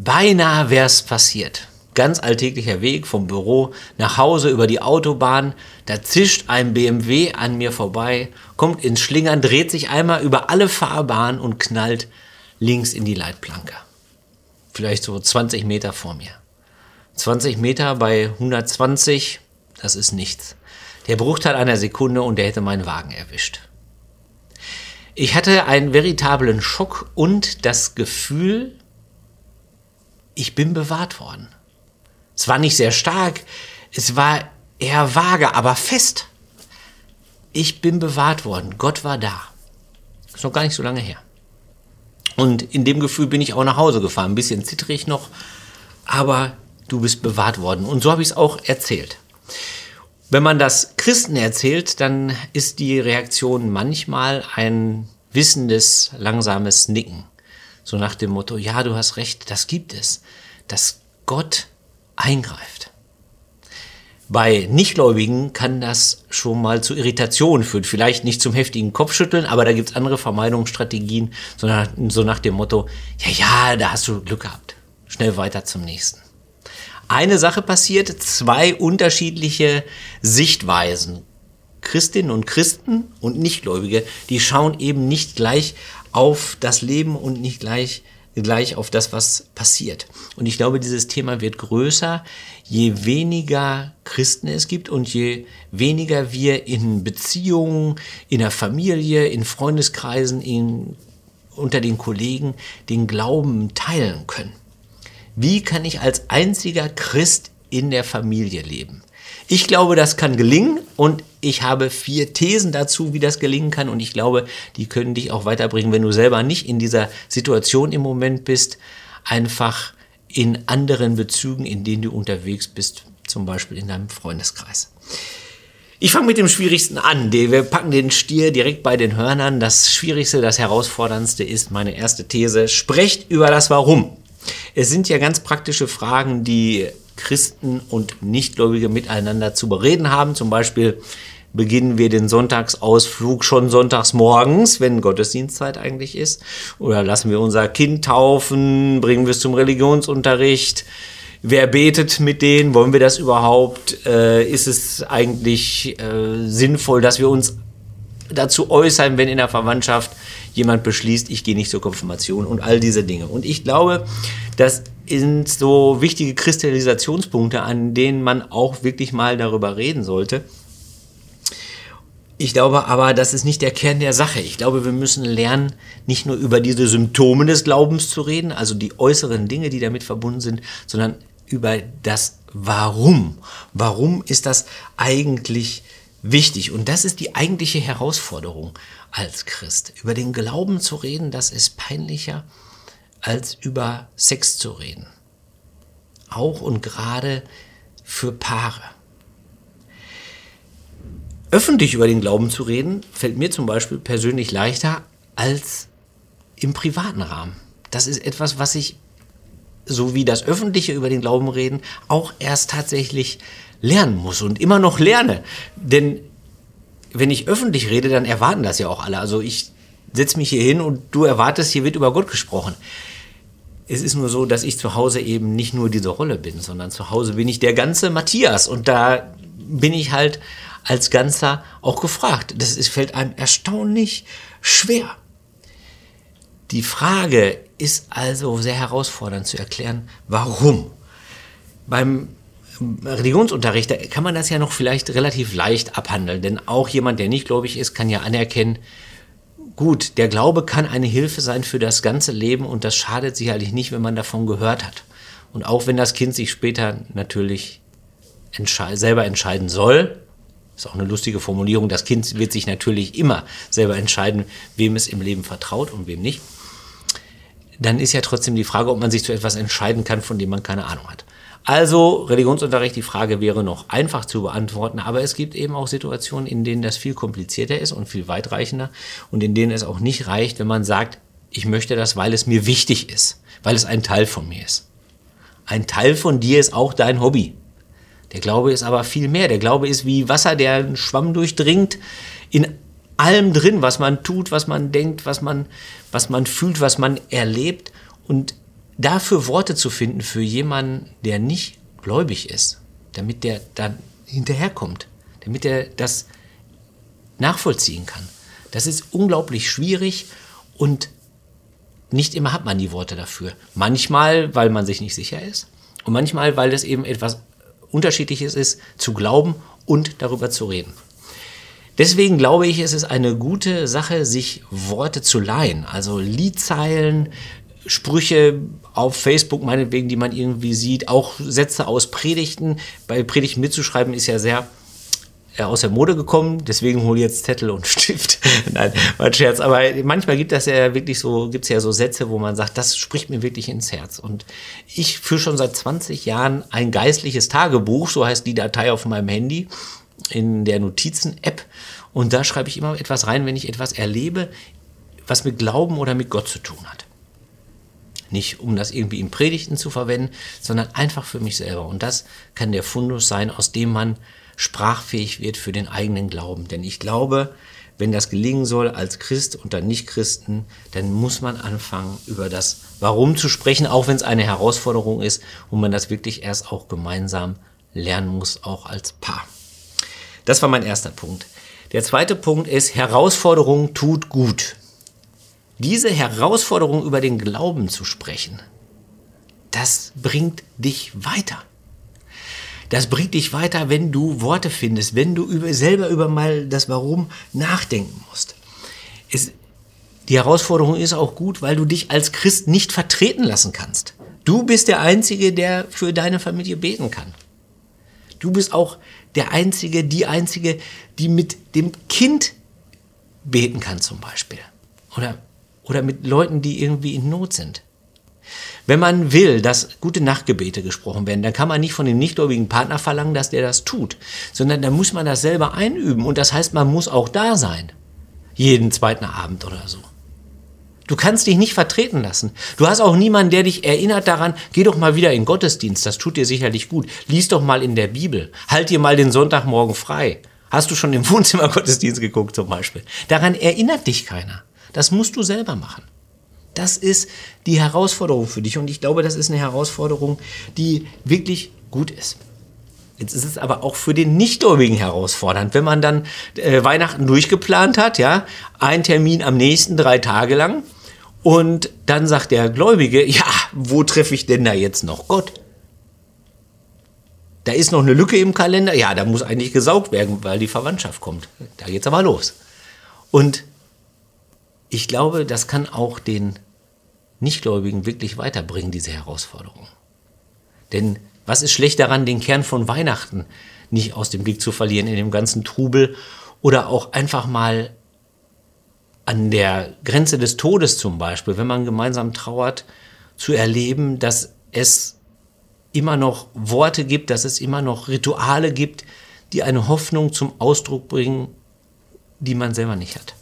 Beinahe wär's passiert. Ganz alltäglicher Weg vom Büro nach Hause über die Autobahn. Da zischt ein BMW an mir vorbei, kommt ins Schlingern, dreht sich einmal über alle Fahrbahnen und knallt links in die Leitplanke. Vielleicht so 20 Meter vor mir. 20 Meter bei 120, das ist nichts. Der Bruchteil einer Sekunde und der hätte meinen Wagen erwischt. Ich hatte einen veritablen Schock und das Gefühl, ich bin bewahrt worden. Es war nicht sehr stark, es war eher vage, aber fest. Ich bin bewahrt worden, Gott war da. Ist noch gar nicht so lange her. Und in dem Gefühl bin ich auch nach Hause gefahren, ein bisschen zittrig noch, aber du bist bewahrt worden. Und so habe ich es auch erzählt. Wenn man das Christen erzählt, dann ist die Reaktion manchmal ein wissendes, langsames Nicken. So nach dem Motto, ja, du hast recht, das gibt es, dass Gott eingreift. Bei Nichtgläubigen kann das schon mal zu Irritationen führen. Vielleicht nicht zum heftigen Kopfschütteln, aber da gibt es andere Vermeidungsstrategien, sondern so nach dem Motto, ja, ja, da hast du Glück gehabt. Schnell weiter zum nächsten. Eine Sache passiert, zwei unterschiedliche Sichtweisen. Christinnen und Christen und Nichtgläubige, die schauen eben nicht gleich auf das Leben und nicht gleich gleich auf das, was passiert. Und ich glaube, dieses Thema wird größer, je weniger Christen es gibt und je weniger wir in Beziehungen, in der Familie, in Freundeskreisen, in, unter den Kollegen den Glauben teilen können. Wie kann ich als einziger Christ in der Familie leben? Ich glaube, das kann gelingen und ich habe vier Thesen dazu, wie das gelingen kann und ich glaube, die können dich auch weiterbringen, wenn du selber nicht in dieser Situation im Moment bist, einfach in anderen Bezügen, in denen du unterwegs bist, zum Beispiel in deinem Freundeskreis. Ich fange mit dem Schwierigsten an. Wir packen den Stier direkt bei den Hörnern. Das Schwierigste, das Herausforderndste ist meine erste These. Sprecht über das Warum. Es sind ja ganz praktische Fragen, die Christen und Nichtgläubige miteinander zu bereden haben. Zum Beispiel beginnen wir den Sonntagsausflug schon sonntags morgens, wenn Gottesdienstzeit eigentlich ist. Oder lassen wir unser Kind taufen, bringen wir es zum Religionsunterricht. Wer betet mit denen? Wollen wir das überhaupt? Äh, ist es eigentlich äh, sinnvoll, dass wir uns dazu äußern, wenn in der Verwandtschaft jemand beschließt, ich gehe nicht zur Konfirmation und all diese Dinge. Und ich glaube, das sind so wichtige Kristallisationspunkte, an denen man auch wirklich mal darüber reden sollte. Ich glaube aber, das ist nicht der Kern der Sache. Ich glaube, wir müssen lernen, nicht nur über diese Symptome des Glaubens zu reden, also die äußeren Dinge, die damit verbunden sind, sondern über das Warum. Warum ist das eigentlich wichtig? Und das ist die eigentliche Herausforderung als Christ. Über den Glauben zu reden, das ist peinlicher als über Sex zu reden. Auch und gerade für Paare. Öffentlich über den Glauben zu reden, fällt mir zum Beispiel persönlich leichter als im privaten Rahmen. Das ist etwas, was ich, so wie das Öffentliche über den Glauben reden, auch erst tatsächlich lernen muss und immer noch lerne. Denn wenn ich öffentlich rede, dann erwarten das ja auch alle. Also ich setze mich hier hin und du erwartest, hier wird über Gott gesprochen. Es ist nur so, dass ich zu Hause eben nicht nur diese Rolle bin, sondern zu Hause bin ich der ganze Matthias und da bin ich halt als Ganzer auch gefragt. Das ist, fällt einem erstaunlich schwer. Die Frage ist also sehr herausfordernd zu erklären, warum. Beim Religionsunterricht, da kann man das ja noch vielleicht relativ leicht abhandeln, denn auch jemand, der nicht gläubig ist, kann ja anerkennen, Gut, der Glaube kann eine Hilfe sein für das ganze Leben und das schadet sicherlich nicht, wenn man davon gehört hat. Und auch wenn das Kind sich später natürlich entschei selber entscheiden soll, ist auch eine lustige Formulierung, das Kind wird sich natürlich immer selber entscheiden, wem es im Leben vertraut und wem nicht, dann ist ja trotzdem die Frage, ob man sich zu etwas entscheiden kann, von dem man keine Ahnung hat. Also Religionsunterricht, die Frage wäre noch einfach zu beantworten, aber es gibt eben auch Situationen, in denen das viel komplizierter ist und viel weitreichender und in denen es auch nicht reicht, wenn man sagt, ich möchte das, weil es mir wichtig ist, weil es ein Teil von mir ist. Ein Teil von dir ist auch dein Hobby. Der Glaube ist aber viel mehr. Der Glaube ist wie Wasser, der einen Schwamm durchdringt, in allem drin, was man tut, was man denkt, was man, was man fühlt, was man erlebt. Und dafür Worte zu finden für jemanden, der nicht gläubig ist, damit der dann hinterherkommt, damit er das nachvollziehen kann. Das ist unglaublich schwierig und nicht immer hat man die Worte dafür. Manchmal, weil man sich nicht sicher ist und manchmal, weil es eben etwas Unterschiedliches ist, zu glauben und darüber zu reden. Deswegen glaube ich, es ist eine gute Sache, sich Worte zu leihen. Also Liedzeilen, Sprüche auf Facebook meinetwegen, die man irgendwie sieht, auch Sätze aus Predigten. Bei Predigten mitzuschreiben ist ja sehr äh, aus der Mode gekommen, deswegen hole ich jetzt Zettel und Stift. Nein, mein Scherz. Aber manchmal gibt es ja wirklich so, gibt es ja so Sätze, wo man sagt, das spricht mir wirklich ins Herz. Und ich führe schon seit 20 Jahren ein geistliches Tagebuch, so heißt die Datei auf meinem Handy, in der Notizen-App. Und da schreibe ich immer etwas rein, wenn ich etwas erlebe, was mit Glauben oder mit Gott zu tun hat. Nicht um das irgendwie in Predigten zu verwenden, sondern einfach für mich selber. Und das kann der Fundus sein, aus dem man sprachfähig wird für den eigenen Glauben. Denn ich glaube, wenn das gelingen soll als Christ unter Nichtchristen, dann muss man anfangen, über das Warum zu sprechen, auch wenn es eine Herausforderung ist und man das wirklich erst auch gemeinsam lernen muss, auch als Paar. Das war mein erster Punkt. Der zweite Punkt ist, Herausforderung tut gut. Diese Herausforderung über den Glauben zu sprechen, das bringt dich weiter. Das bringt dich weiter, wenn du Worte findest, wenn du über, selber über mal das Warum nachdenken musst. Es, die Herausforderung ist auch gut, weil du dich als Christ nicht vertreten lassen kannst. Du bist der Einzige, der für deine Familie beten kann. Du bist auch der Einzige, die Einzige, die mit dem Kind beten kann zum Beispiel. Oder, oder mit Leuten, die irgendwie in Not sind. Wenn man will, dass gute Nachtgebete gesprochen werden, dann kann man nicht von dem nichtgläubigen Partner verlangen, dass der das tut, sondern dann muss man das selber einüben. Und das heißt, man muss auch da sein. Jeden zweiten Abend oder so. Du kannst dich nicht vertreten lassen. Du hast auch niemanden, der dich erinnert daran, geh doch mal wieder in Gottesdienst, das tut dir sicherlich gut. Lies doch mal in der Bibel. Halt dir mal den Sonntagmorgen frei. Hast du schon im Wohnzimmer Gottesdienst geguckt zum Beispiel? Daran erinnert dich keiner. Das musst du selber machen. Das ist die Herausforderung für dich und ich glaube, das ist eine Herausforderung, die wirklich gut ist. Jetzt ist es aber auch für den Nichtgläubigen herausfordernd, wenn man dann äh, Weihnachten durchgeplant hat, ja, ein Termin am nächsten drei Tage lang und dann sagt der Gläubige, ja, wo treffe ich denn da jetzt noch Gott? Da ist noch eine Lücke im Kalender, ja, da muss eigentlich gesaugt werden, weil die Verwandtschaft kommt. Da geht's aber los. Und ich glaube, das kann auch den Nichtgläubigen wirklich weiterbringen, diese Herausforderung. Denn was ist schlecht daran, den Kern von Weihnachten nicht aus dem Blick zu verlieren in dem ganzen Trubel oder auch einfach mal an der Grenze des Todes zum Beispiel, wenn man gemeinsam trauert, zu erleben, dass es immer noch Worte gibt, dass es immer noch Rituale gibt, die eine Hoffnung zum Ausdruck bringen, die man selber nicht hat.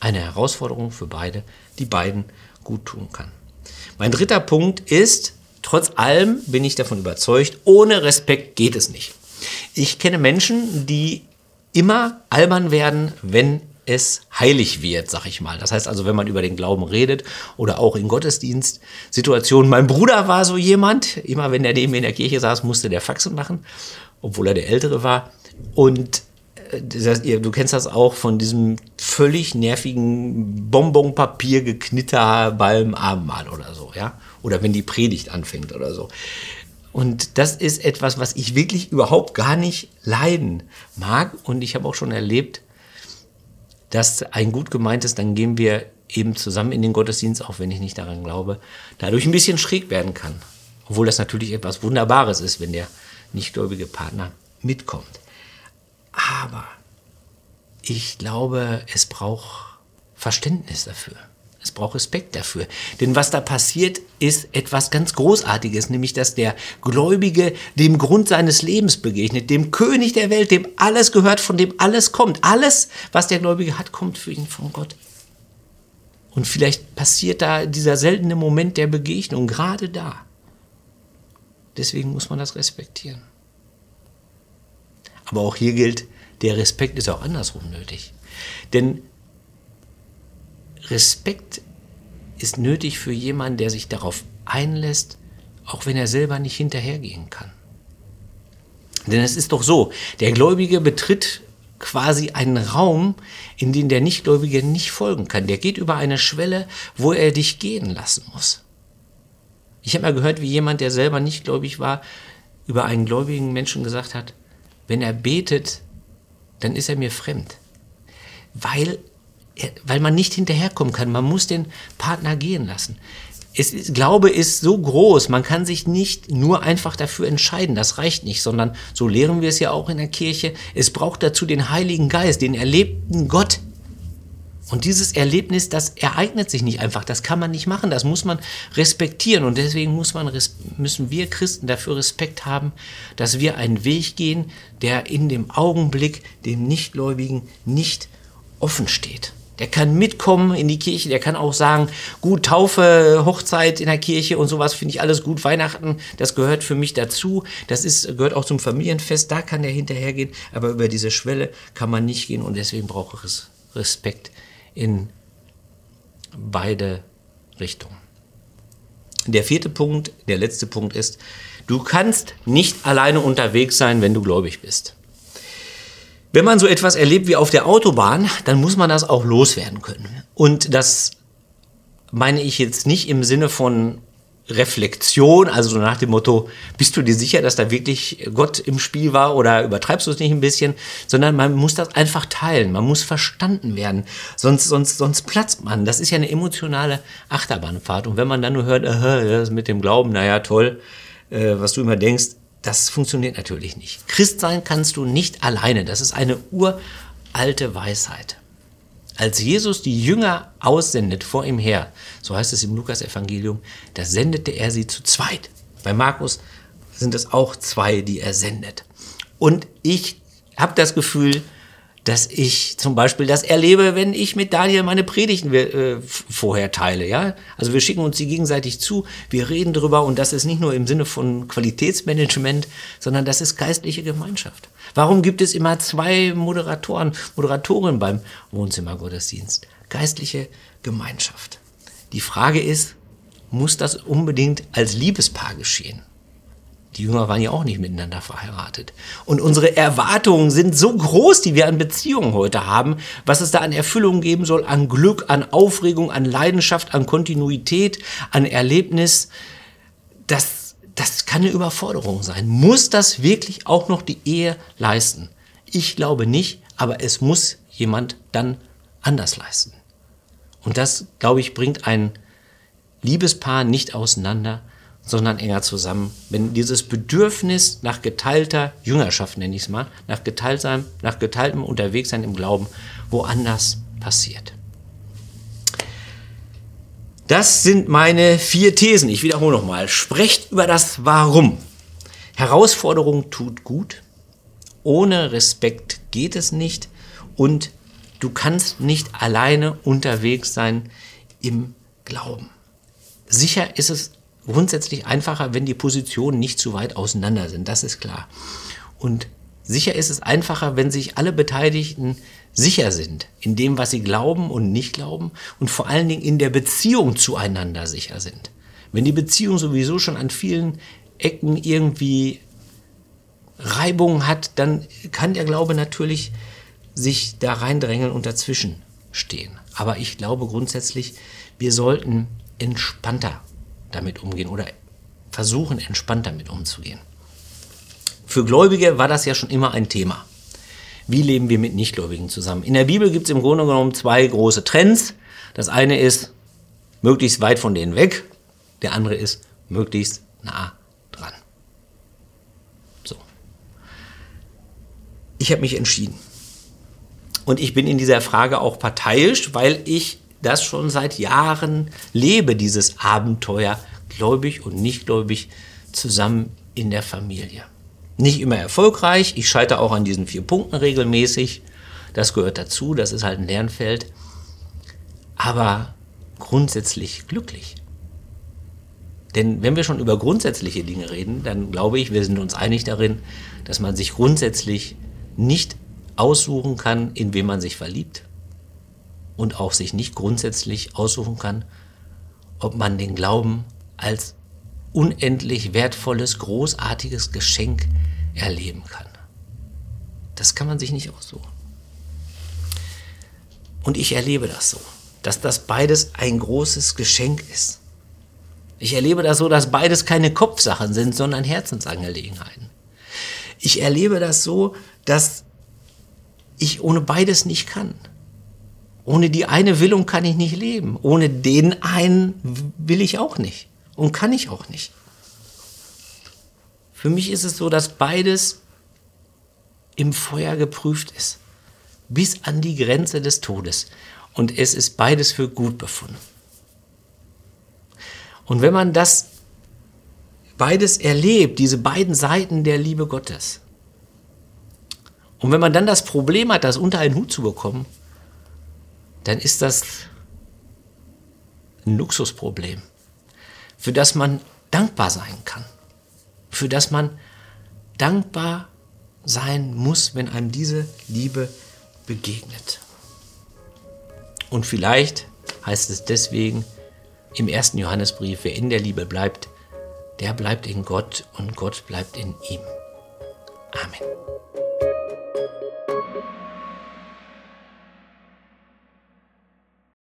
Eine Herausforderung für beide, die beiden gut tun kann. Mein dritter Punkt ist, trotz allem bin ich davon überzeugt, ohne Respekt geht es nicht. Ich kenne Menschen, die immer albern werden, wenn es heilig wird, sag ich mal. Das heißt also, wenn man über den Glauben redet oder auch in Gottesdienstsituationen. Mein Bruder war so jemand, immer wenn er neben mir in der Kirche saß, musste der Faxen machen, obwohl er der Ältere war. Und das, du kennst das auch von diesem völlig nervigen Bonbonpapier geknitter beim Abendmahl oder so, ja? Oder wenn die Predigt anfängt oder so. Und das ist etwas, was ich wirklich überhaupt gar nicht leiden mag. Und ich habe auch schon erlebt, dass ein gut gemeintes, dann gehen wir eben zusammen in den Gottesdienst, auch wenn ich nicht daran glaube, dadurch ein bisschen schräg werden kann. Obwohl das natürlich etwas Wunderbares ist, wenn der nichtgläubige Partner mitkommt. Aber ich glaube, es braucht Verständnis dafür. Es braucht Respekt dafür. Denn was da passiert, ist etwas ganz Großartiges, nämlich dass der Gläubige dem Grund seines Lebens begegnet, dem König der Welt, dem alles gehört, von dem alles kommt. Alles, was der Gläubige hat, kommt für ihn von Gott. Und vielleicht passiert da dieser seltene Moment der Begegnung gerade da. Deswegen muss man das respektieren. Aber auch hier gilt, der Respekt ist auch andersrum nötig. Denn Respekt ist nötig für jemanden, der sich darauf einlässt, auch wenn er selber nicht hinterhergehen kann. Denn es ist doch so, der Gläubige betritt quasi einen Raum, in den der Nichtgläubige nicht folgen kann. Der geht über eine Schwelle, wo er dich gehen lassen muss. Ich habe mal gehört, wie jemand, der selber nicht gläubig war, über einen gläubigen Menschen gesagt hat, wenn er betet, dann ist er mir fremd. Weil, weil man nicht hinterherkommen kann. Man muss den Partner gehen lassen es ist, Glaube ist so groß, man kann sich nicht nur einfach dafür entscheiden, das reicht nicht, sondern so lehren wir es ja auch in der Kirche, es braucht dazu den Heiligen Geist, den erlebten Gott. Und dieses Erlebnis, das ereignet sich nicht einfach, das kann man nicht machen, das muss man respektieren und deswegen muss man, müssen wir Christen dafür Respekt haben, dass wir einen Weg gehen, der in dem Augenblick dem Nichtgläubigen nicht offen steht. Der kann mitkommen in die Kirche, der kann auch sagen, gut, Taufe, Hochzeit in der Kirche und sowas finde ich alles gut. Weihnachten, das gehört für mich dazu. Das ist, gehört auch zum Familienfest, da kann der hinterhergehen. Aber über diese Schwelle kann man nicht gehen und deswegen braucht es Respekt in beide Richtungen. Der vierte Punkt, der letzte Punkt ist, du kannst nicht alleine unterwegs sein, wenn du gläubig bist. Wenn man so etwas erlebt wie auf der Autobahn, dann muss man das auch loswerden können. Und das meine ich jetzt nicht im Sinne von Reflexion, also so nach dem Motto, bist du dir sicher, dass da wirklich Gott im Spiel war oder übertreibst du es nicht ein bisschen, sondern man muss das einfach teilen, man muss verstanden werden, sonst, sonst, sonst platzt man. Das ist ja eine emotionale Achterbahnfahrt und wenn man dann nur hört, das mit dem Glauben, naja, toll, äh, was du immer denkst, das funktioniert natürlich nicht. Christ sein kannst du nicht alleine. Das ist eine uralte Weisheit. Als Jesus die Jünger aussendet vor ihm her, so heißt es im Lukas-Evangelium, da sendete er sie zu zweit. Bei Markus sind es auch zwei, die er sendet. Und ich habe das Gefühl, dass ich zum Beispiel das erlebe, wenn ich mit Daniel meine Predigten äh, vorher teile. Ja? Also wir schicken uns die gegenseitig zu, wir reden drüber und das ist nicht nur im Sinne von Qualitätsmanagement, sondern das ist geistliche Gemeinschaft. Warum gibt es immer zwei Moderatoren, Moderatorinnen beim Wohnzimmergottesdienst? Geistliche Gemeinschaft. Die Frage ist, muss das unbedingt als Liebespaar geschehen? Die Jünger waren ja auch nicht miteinander verheiratet. Und unsere Erwartungen sind so groß, die wir an Beziehungen heute haben, was es da an Erfüllung geben soll, an Glück, an Aufregung, an Leidenschaft, an Kontinuität, an Erlebnis. Das, das kann eine Überforderung sein. Muss das wirklich auch noch die Ehe leisten? Ich glaube nicht, aber es muss jemand dann anders leisten. Und das, glaube ich, bringt ein Liebespaar nicht auseinander, sondern enger zusammen. Wenn dieses Bedürfnis nach geteilter Jüngerschaft, nenne ich es mal, nach, geteiltem, nach geteiltem Unterwegssein im Glauben woanders passiert. Das sind meine vier Thesen. Ich wiederhole nochmal. Sprecht über das Warum. Herausforderung tut gut. Ohne Respekt geht es nicht. Und du kannst nicht alleine unterwegs sein im Glauben. Sicher ist es grundsätzlich einfacher, wenn die Positionen nicht zu weit auseinander sind, das ist klar. Und sicher ist es einfacher, wenn sich alle Beteiligten sicher sind in dem, was sie glauben und nicht glauben und vor allen Dingen in der Beziehung zueinander sicher sind. Wenn die Beziehung sowieso schon an vielen Ecken irgendwie Reibungen hat, dann kann der Glaube natürlich sich da reindrängeln und dazwischen stehen. Aber ich glaube grundsätzlich, wir sollten entspannter damit umgehen oder versuchen, entspannt damit umzugehen. Für Gläubige war das ja schon immer ein Thema. Wie leben wir mit Nichtgläubigen zusammen? In der Bibel gibt es im Grunde genommen zwei große Trends. Das eine ist möglichst weit von denen weg, der andere ist möglichst nah dran. So. Ich habe mich entschieden. Und ich bin in dieser Frage auch parteiisch, weil ich das schon seit Jahren lebe, dieses Abenteuer, gläubig und nicht gläubig, zusammen in der Familie. Nicht immer erfolgreich, ich scheitere auch an diesen vier Punkten regelmäßig, das gehört dazu, das ist halt ein Lernfeld, aber grundsätzlich glücklich. Denn wenn wir schon über grundsätzliche Dinge reden, dann glaube ich, wir sind uns einig darin, dass man sich grundsätzlich nicht aussuchen kann, in wen man sich verliebt, und auch sich nicht grundsätzlich aussuchen kann, ob man den Glauben als unendlich wertvolles, großartiges Geschenk erleben kann. Das kann man sich nicht aussuchen. Und ich erlebe das so, dass das beides ein großes Geschenk ist. Ich erlebe das so, dass beides keine Kopfsachen sind, sondern Herzensangelegenheiten. Ich erlebe das so, dass ich ohne beides nicht kann. Ohne die eine Willung kann ich nicht leben. Ohne den einen will ich auch nicht. Und kann ich auch nicht. Für mich ist es so, dass beides im Feuer geprüft ist. Bis an die Grenze des Todes. Und es ist beides für gut befunden. Und wenn man das beides erlebt, diese beiden Seiten der Liebe Gottes, und wenn man dann das Problem hat, das unter einen Hut zu bekommen, dann ist das ein Luxusproblem, für das man dankbar sein kann, für das man dankbar sein muss, wenn einem diese Liebe begegnet. Und vielleicht heißt es deswegen im ersten Johannesbrief, wer in der Liebe bleibt, der bleibt in Gott und Gott bleibt in ihm. Amen.